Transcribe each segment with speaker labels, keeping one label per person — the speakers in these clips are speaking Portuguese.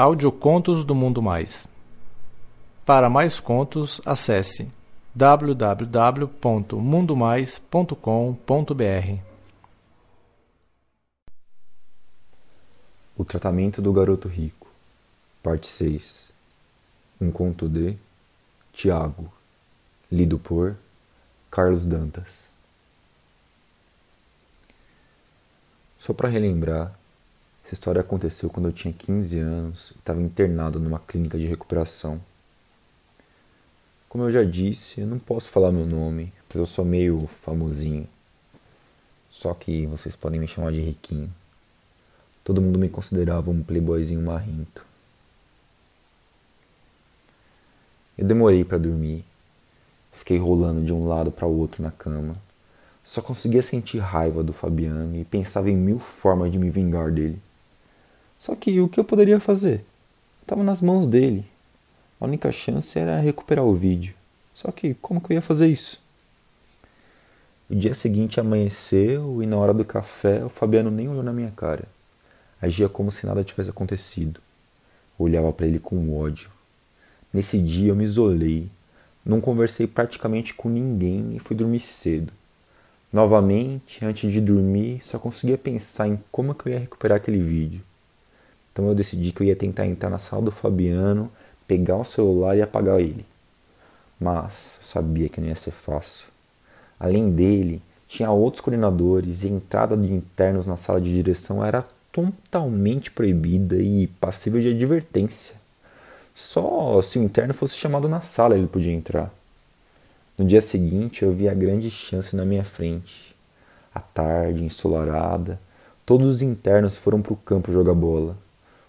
Speaker 1: Audiocontos do Mundo Mais. Para mais contos, acesse www.mundomais.com.br.
Speaker 2: O tratamento do garoto rico, parte 6. Um conto de Tiago, lido por Carlos Dantas. Só para relembrar, essa história aconteceu quando eu tinha 15 anos e estava internado numa clínica de recuperação. Como eu já disse, eu não posso falar meu nome, pois eu sou meio famosinho. Só que vocês podem me chamar de Riquinho. Todo mundo me considerava um playboyzinho marrento. Eu demorei para dormir. Fiquei rolando de um lado para o outro na cama. Só conseguia sentir raiva do Fabiano e pensava em mil formas de me vingar dele. Só que o que eu poderia fazer? Estava nas mãos dele. A única chance era recuperar o vídeo. Só que como que eu ia fazer isso? O dia seguinte amanheceu e na hora do café o Fabiano nem olhou na minha cara. Agia como se nada tivesse acontecido. Olhava para ele com ódio. Nesse dia eu me isolei. Não conversei praticamente com ninguém e fui dormir cedo. Novamente, antes de dormir, só conseguia pensar em como que eu ia recuperar aquele vídeo. Então eu decidi que eu ia tentar entrar na sala do Fabiano, pegar o celular e apagar ele. Mas eu sabia que não ia ser fácil. Além dele, tinha outros coordenadores e a entrada de internos na sala de direção era totalmente proibida e passível de advertência. Só se o interno fosse chamado na sala ele podia entrar. No dia seguinte eu vi a grande chance na minha frente. À tarde, ensolarada, todos os internos foram para o campo jogar bola.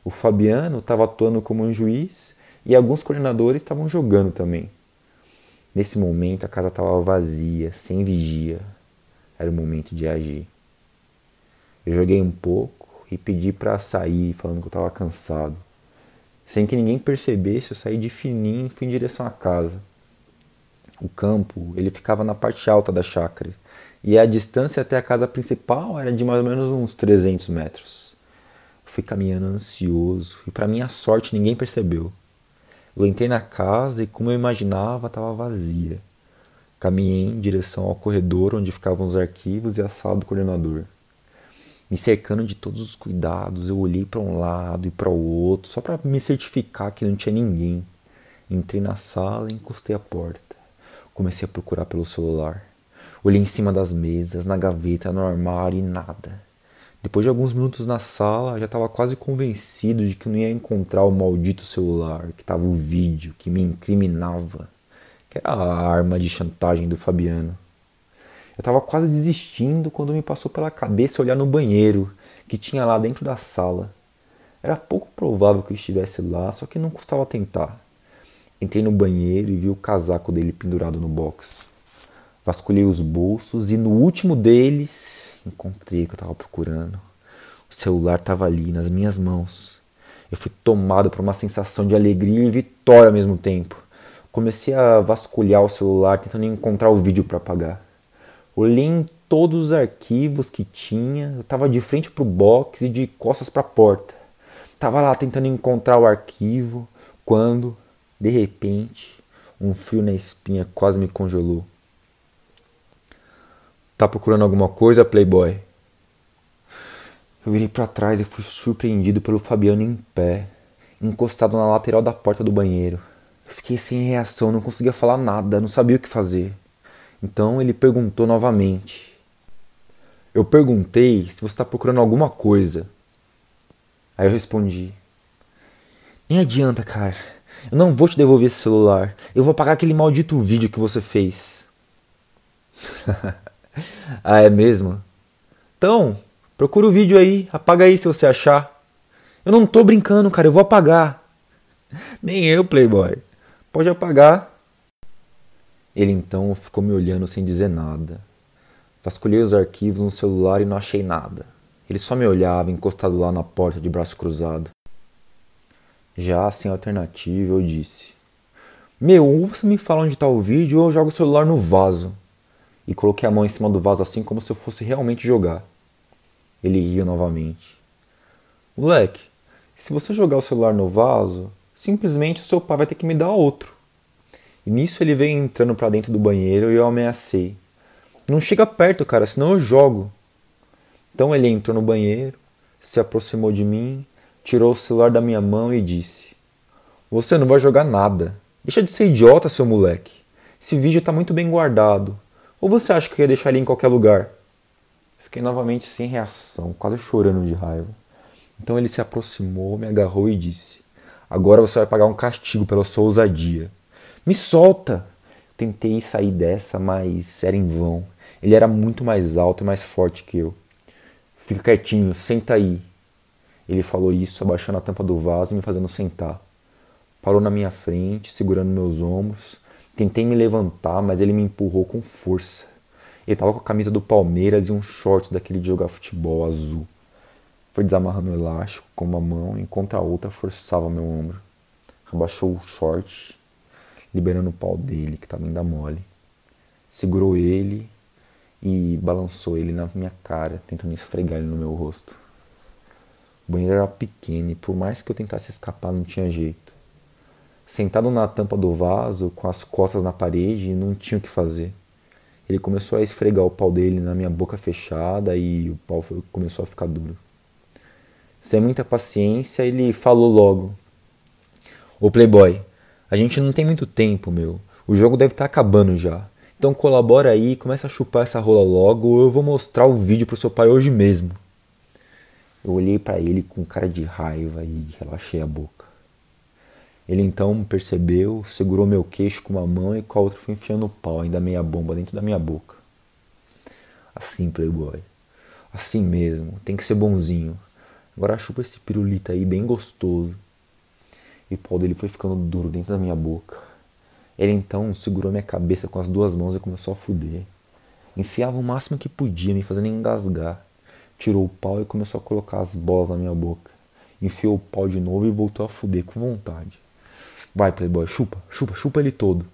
Speaker 2: O Fabiano estava atuando como um juiz e alguns coordenadores estavam jogando também. Nesse momento a casa estava vazia, sem vigia. Era o momento de agir. Eu joguei um pouco e pedi para sair, falando que eu estava cansado. Sem que ninguém percebesse, eu saí de fininho e fui em direção à casa. O campo, ele ficava na parte alta da chácara, e a distância até a casa principal era de mais ou menos uns 300 metros. Fui caminhando ansioso e, para minha sorte, ninguém percebeu. Eu entrei na casa e, como eu imaginava, estava vazia. Caminhei em direção ao corredor onde ficavam os arquivos e a sala do coordenador. Me cercando de todos os cuidados, eu olhei para um lado e para o outro, só para me certificar que não tinha ninguém. Entrei na sala e encostei a porta. Comecei a procurar pelo celular. Olhei em cima das mesas, na gaveta, no armário e nada. Depois de alguns minutos na sala, já estava quase convencido de que não ia encontrar o maldito celular, que estava o vídeo que me incriminava, que era a arma de chantagem do Fabiano. Eu estava quase desistindo quando me passou pela cabeça olhar no banheiro que tinha lá dentro da sala. Era pouco provável que eu estivesse lá, só que não custava tentar. Entrei no banheiro e vi o casaco dele pendurado no box. Vasculhei os bolsos e no último deles encontrei o que eu estava procurando. O celular estava ali, nas minhas mãos. Eu fui tomado por uma sensação de alegria e vitória ao mesmo tempo. Comecei a vasculhar o celular, tentando encontrar o vídeo para apagar. Olhei em todos os arquivos que tinha, eu estava de frente para o box e de costas para a porta. Estava lá tentando encontrar o arquivo, quando, de repente, um frio na espinha quase me congelou. Tá procurando alguma coisa, Playboy? Eu virei para trás e fui surpreendido pelo Fabiano em pé, encostado na lateral da porta do banheiro. Eu fiquei sem reação, não conseguia falar nada, não sabia o que fazer. Então ele perguntou novamente. Eu perguntei se você está procurando alguma coisa. Aí eu respondi: Nem adianta, cara. Eu não vou te devolver esse celular. Eu vou pagar aquele maldito vídeo que você fez. ah, é mesmo? Então, procura o vídeo aí, apaga aí se você achar. Eu não tô brincando, cara, eu vou apagar. Nem eu, Playboy. Pode apagar. Ele então ficou me olhando sem dizer nada. Vasculhei os arquivos no celular e não achei nada. Ele só me olhava, encostado lá na porta de braço cruzado. Já sem alternativa, eu disse: Meu, ou você me fala onde está o vídeo ou eu jogo o celular no vaso e coloquei a mão em cima do vaso assim como se eu fosse realmente jogar. Ele riu novamente. Moleque, Se você jogar o celular no vaso, simplesmente o seu pai vai ter que me dar outro. E nisso ele veio entrando para dentro do banheiro e eu ameacei. Não chega perto, cara, senão eu jogo. Então ele entrou no banheiro, se aproximou de mim, tirou o celular da minha mão e disse: Você não vai jogar nada. Deixa de ser idiota, seu moleque. Esse vídeo está muito bem guardado. Ou você acha que eu ia deixar ele em qualquer lugar? Fiquei novamente sem reação, quase chorando de raiva. Então ele se aproximou, me agarrou e disse: Agora você vai pagar um castigo pela sua ousadia. Me solta! Tentei sair dessa, mas era em vão. Ele era muito mais alto e mais forte que eu. Fica quietinho, senta aí. Ele falou isso, abaixando a tampa do vaso e me fazendo sentar. Parou na minha frente, segurando meus ombros. Tentei me levantar, mas ele me empurrou com força. Ele estava com a camisa do Palmeiras e um shorts daquele de jogar futebol azul. Foi desamarrando o elástico com uma mão, enquanto a outra forçava meu ombro. Abaixou o short, liberando o pau dele, que estava ainda mole. Segurou ele e balançou ele na minha cara, tentando esfregar ele no meu rosto. O banheiro era pequeno e por mais que eu tentasse escapar, não tinha jeito. Sentado na tampa do vaso, com as costas na parede, não tinha o que fazer. Ele começou a esfregar o pau dele na minha boca fechada e o pau começou a ficar duro. Sem muita paciência, ele falou logo: Ô Playboy, a gente não tem muito tempo, meu. O jogo deve estar tá acabando já. Então colabora aí, começa a chupar essa rola logo ou eu vou mostrar o vídeo pro seu pai hoje mesmo. Eu olhei para ele com cara de raiva e relaxei a boca. Ele então percebeu, segurou meu queixo com uma mão e com a outra foi enfiando o pau, ainda meia bomba, dentro da minha boca. Assim, playboy. Assim mesmo, tem que ser bonzinho. Agora chupa esse pirulito aí bem gostoso. E o pau dele foi ficando duro dentro da minha boca. Ele então segurou minha cabeça com as duas mãos e começou a fuder. Enfiava o máximo que podia, me fazendo engasgar. Tirou o pau e começou a colocar as bolas na minha boca. Enfiou o pau de novo e voltou a fuder com vontade. Vai, Playboy, chupa, chupa, chupa ele todo.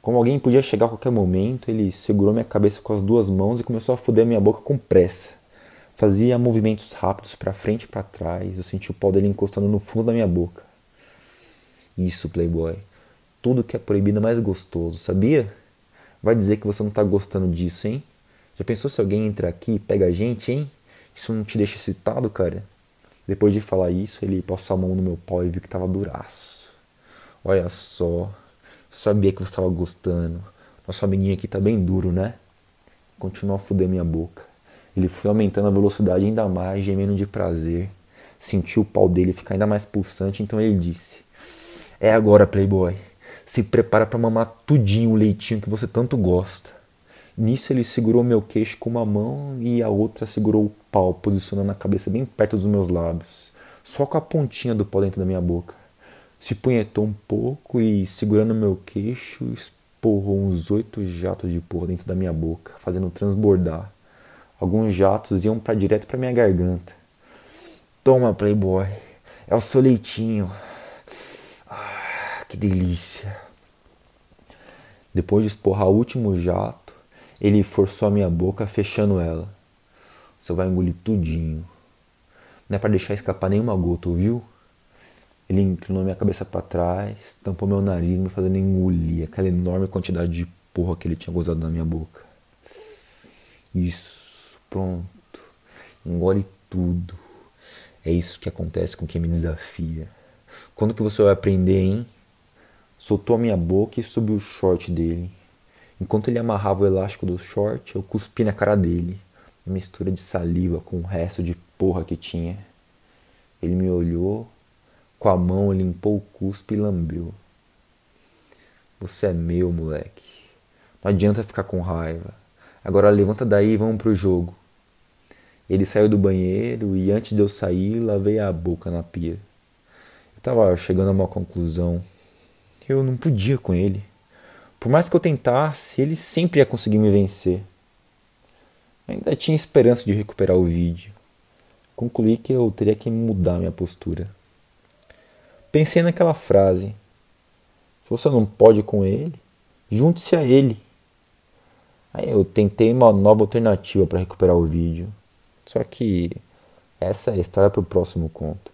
Speaker 2: Como alguém podia chegar a qualquer momento, ele segurou minha cabeça com as duas mãos e começou a foder minha boca com pressa. Fazia movimentos rápidos para frente e para trás. Eu senti o pau dele encostando no fundo da minha boca. Isso, Playboy. Tudo que é proibido é mais gostoso, sabia? Vai dizer que você não tá gostando disso, hein? Já pensou se alguém entra aqui e pega a gente, hein? Isso não te deixa excitado, cara? Depois de falar isso, ele passou a mão no meu pau e viu que tava duraço. Olha só, sabia que você estava gostando. Nosso amiguinho aqui tá bem duro, né? Continuou a fuder minha boca. Ele foi aumentando a velocidade ainda mais, gemendo de prazer. Sentiu o pau dele ficar ainda mais pulsante, então ele disse: É agora, Playboy. Se prepara para mamar tudinho o leitinho que você tanto gosta. Nisso ele segurou meu queixo com uma mão e a outra segurou o pau, posicionando a cabeça bem perto dos meus lábios, só com a pontinha do pau dentro da minha boca. Se punhetou um pouco e, segurando meu queixo, esporrou uns oito jatos de porra dentro da minha boca, fazendo transbordar. Alguns jatos iam para direto para minha garganta. Toma, Playboy. É o seu leitinho. Ah, que delícia. Depois de esporrar o último jato, ele forçou a minha boca, fechando ela. Você vai engolir tudinho. Não é para deixar escapar nenhuma gota, ouviu? Ele inclinou minha cabeça para trás, tampou meu nariz, me fazendo engolir aquela enorme quantidade de porra que ele tinha gozado na minha boca. Isso. Pronto. Engole tudo. É isso que acontece com quem me desafia. Quando que você vai aprender, hein? Soltou a minha boca e subiu o short dele. Enquanto ele amarrava o elástico do short, eu cuspi na cara dele. Mistura de saliva com o resto de porra que tinha. Ele me olhou, com a mão limpou o cuspe e lambeu. Você é meu, moleque. Não adianta ficar com raiva. Agora levanta daí e vamos pro jogo. Ele saiu do banheiro e antes de eu sair, lavei a boca na pia. Eu estava chegando a uma conclusão. Eu não podia com ele. Por mais que eu tentasse, ele sempre ia conseguir me vencer. Ainda tinha esperança de recuperar o vídeo. Concluí que eu teria que mudar minha postura. Pensei naquela frase: se você não pode com ele, junte-se a ele. Aí eu tentei uma nova alternativa para recuperar o vídeo. Só que essa é a história para o próximo conto.